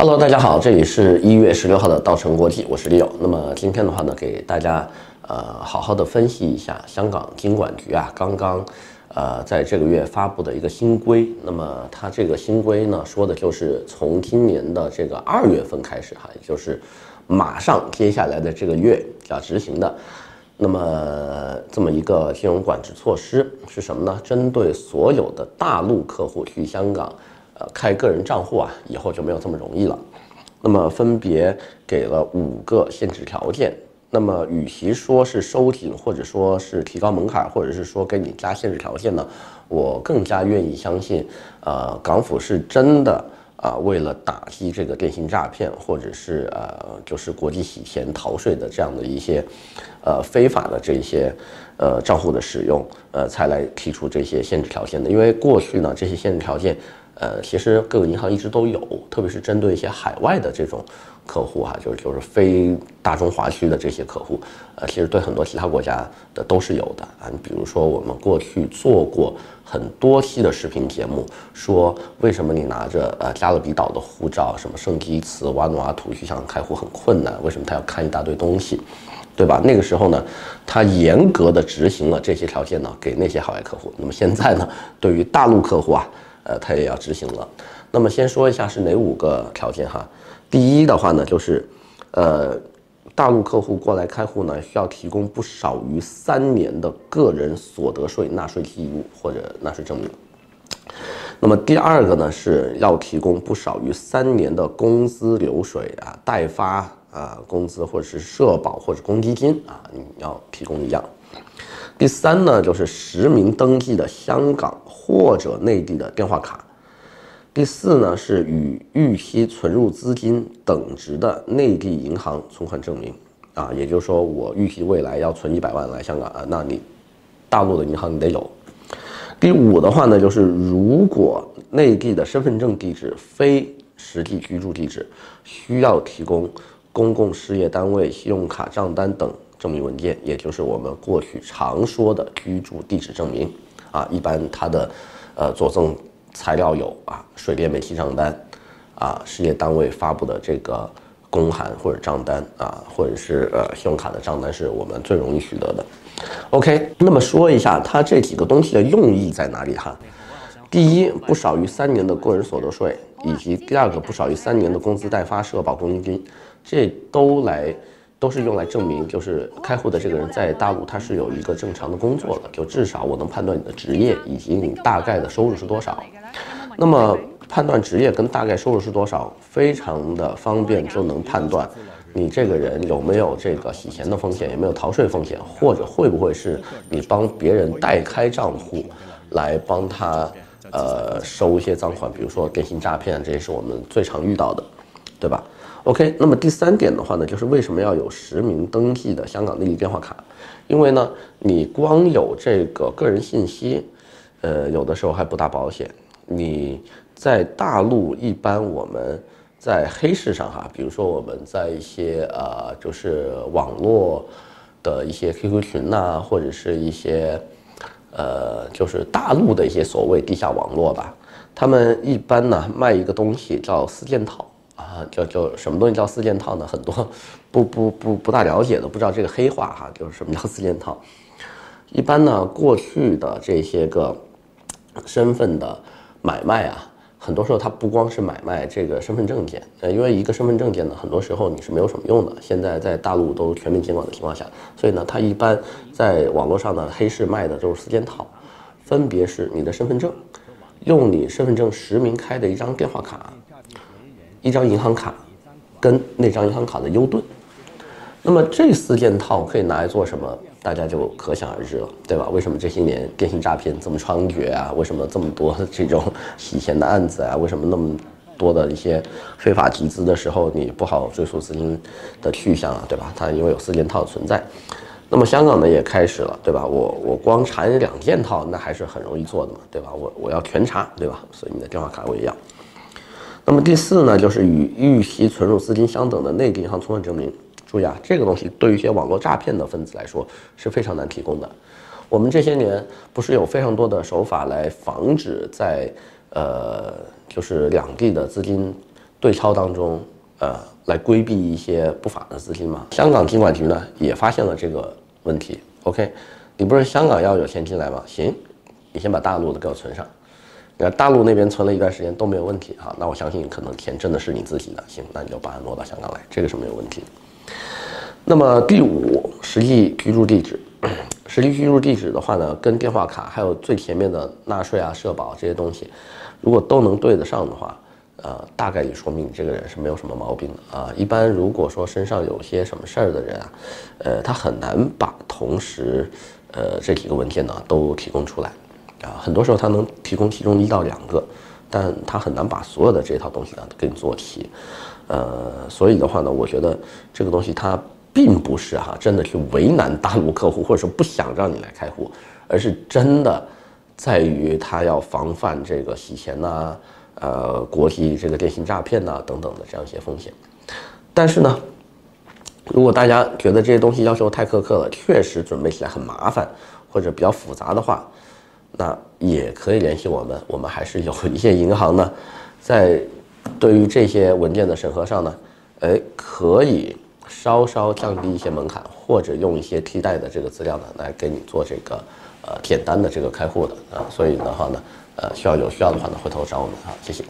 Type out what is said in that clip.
Hello，大家好，这里是一月十六号的稻城国际，我是 Leo。那么今天的话呢，给大家呃好好的分析一下香港金管局啊刚刚呃在这个月发布的一个新规。那么它这个新规呢，说的就是从今年的这个二月份开始哈，也就是马上接下来的这个月要执行的。那么这么一个金融管制措施是什么呢？针对所有的大陆客户去香港。呃，开个人账户啊，以后就没有这么容易了。那么分别给了五个限制条件。那么与其说是收紧，或者说是提高门槛，或者是说给你加限制条件呢，我更加愿意相信，呃，港府是真的啊，为了打击这个电信诈骗，或者是呃，就是国际洗钱逃税的这样的一些，呃，非法的这些呃账户的使用，呃，才来提出这些限制条件的。因为过去呢，这些限制条件。呃，其实各个银行一直都有，特别是针对一些海外的这种客户哈，就是就是非大中华区的这些客户，呃，其实对很多其他国家的都是有的啊。你比如说，我们过去做过很多期的视频节目，说为什么你拿着呃加勒比岛的护照，什么圣基茨、瓦努阿图去想开户很困难，为什么他要看一大堆东西，对吧？那个时候呢，他严格的执行了这些条件呢，给那些海外客户。那么现在呢，对于大陆客户啊。呃，他也要执行了。那么先说一下是哪五个条件哈。第一的话呢，就是，呃，大陆客户过来开户呢，需要提供不少于三年的个人所得税纳税记录或者纳税证明。那么第二个呢，是要提供不少于三年的工资流水啊、代发啊工资或者是社保或者公积金啊，你要提供一样。第三呢，就是实名登记的香港或者内地的电话卡。第四呢，是与预期存入资金等值的内地银行存款证明啊，也就是说，我预期未来要存一百万来香港啊，那你大陆的银行你得有。第五的话呢，就是如果内地的身份证地址非实际居住地址，需要提供公共事业单位信用卡账单等。证明文件，也就是我们过去常说的居住地址证明啊，一般它的呃佐证材料有啊，水电煤气账单啊，事业单位发布的这个公函或者账单啊，或者是呃信用卡的账单，是我们最容易取得的。OK，那么说一下它这几个东西的用意在哪里哈？第一，不少于三年的个人所得税，以及第二个不少于三年的工资代发、社保、公积金，这都来。都是用来证明，就是开户的这个人在大陆他是有一个正常的工作的，就至少我能判断你的职业以及你大概的收入是多少。那么判断职业跟大概收入是多少，非常的方便，就能判断你这个人有没有这个洗钱的风险，有没有逃税风险，或者会不会是你帮别人代开账户来帮他呃收一些赃款，比如说电信诈骗，这也是我们最常遇到的，对吧？OK，那么第三点的话呢，就是为什么要有实名登记的香港内地电话卡？因为呢，你光有这个个人信息，呃，有的时候还不大保险。你在大陆一般我们在黑市上哈，比如说我们在一些呃，就是网络的一些 QQ 群呐，或者是一些呃，就是大陆的一些所谓地下网络吧，他们一般呢卖一个东西叫四件套。啊，叫叫什么东西叫四件套呢？很多不不不不大了解的，不知道这个黑话哈，就是什么叫四件套。一般呢，过去的这些个身份的买卖啊，很多时候它不光是买卖这个身份证件，呃，因为一个身份证件呢，很多时候你是没有什么用的。现在在大陆都全面监管的情况下，所以呢，它一般在网络上呢，黑市卖的都是四件套，分别是你的身份证，用你身份证实名开的一张电话卡。一张银行卡，跟那张银行卡的 U 盾，那么这四件套可以拿来做什么？大家就可想而知了，对吧？为什么这些年电信诈骗这么猖獗啊？为什么这么多这种洗钱的案子啊？为什么那么多的一些非法集资的时候你不好追溯资金的去向啊？对吧？它因为有四件套存在，那么香港呢也开始了，对吧？我我光查两件套，那还是很容易做的嘛，对吧？我我要全查，对吧？所以你的电话卡我也要。那么第四呢，就是与预期存入资金相等的内地银行存款证明。注意啊，这个东西对于一些网络诈骗的分子来说是非常难提供的。我们这些年不是有非常多的手法来防止在呃，就是两地的资金对超当中，呃，来规避一些不法的资金吗？香港金管局呢也发现了这个问题。OK，你不是香港要有钱进来吗？行，你先把大陆的给我存上。那大陆那边存了一段时间都没有问题哈，那我相信可能钱真的是你自己的。行，那你就把它挪到香港来，这个是没有问题。那么第五，实际居住地址。实际居住地址的话呢，跟电话卡还有最前面的纳税啊、社保这些东西，如果都能对得上的话，呃，大概也说明你这个人是没有什么毛病的啊。一般如果说身上有些什么事儿的人啊，呃，他很难把同时，呃，这几个文件呢都提供出来啊。很多时候他能提供其中一到两个，但他很难把所有的这套东西呢给你做齐。呃，所以的话呢，我觉得这个东西它。并不是哈，真的去为难大陆客户，或者说不想让你来开户，而是真的在于他要防范这个洗钱呐，呃，国际这个电信诈骗呐等等的这样一些风险。但是呢，如果大家觉得这些东西要求太苛刻了，确实准备起来很麻烦或者比较复杂的话，那也可以联系我们，我们还是有一些银行呢，在对于这些文件的审核上呢，哎，可以。稍稍降低一些门槛，或者用一些替代的这个资料呢，来给你做这个呃简单的这个开户的啊，所以的话呢，呃，需要有需要的话呢，回头找我们啊，谢谢。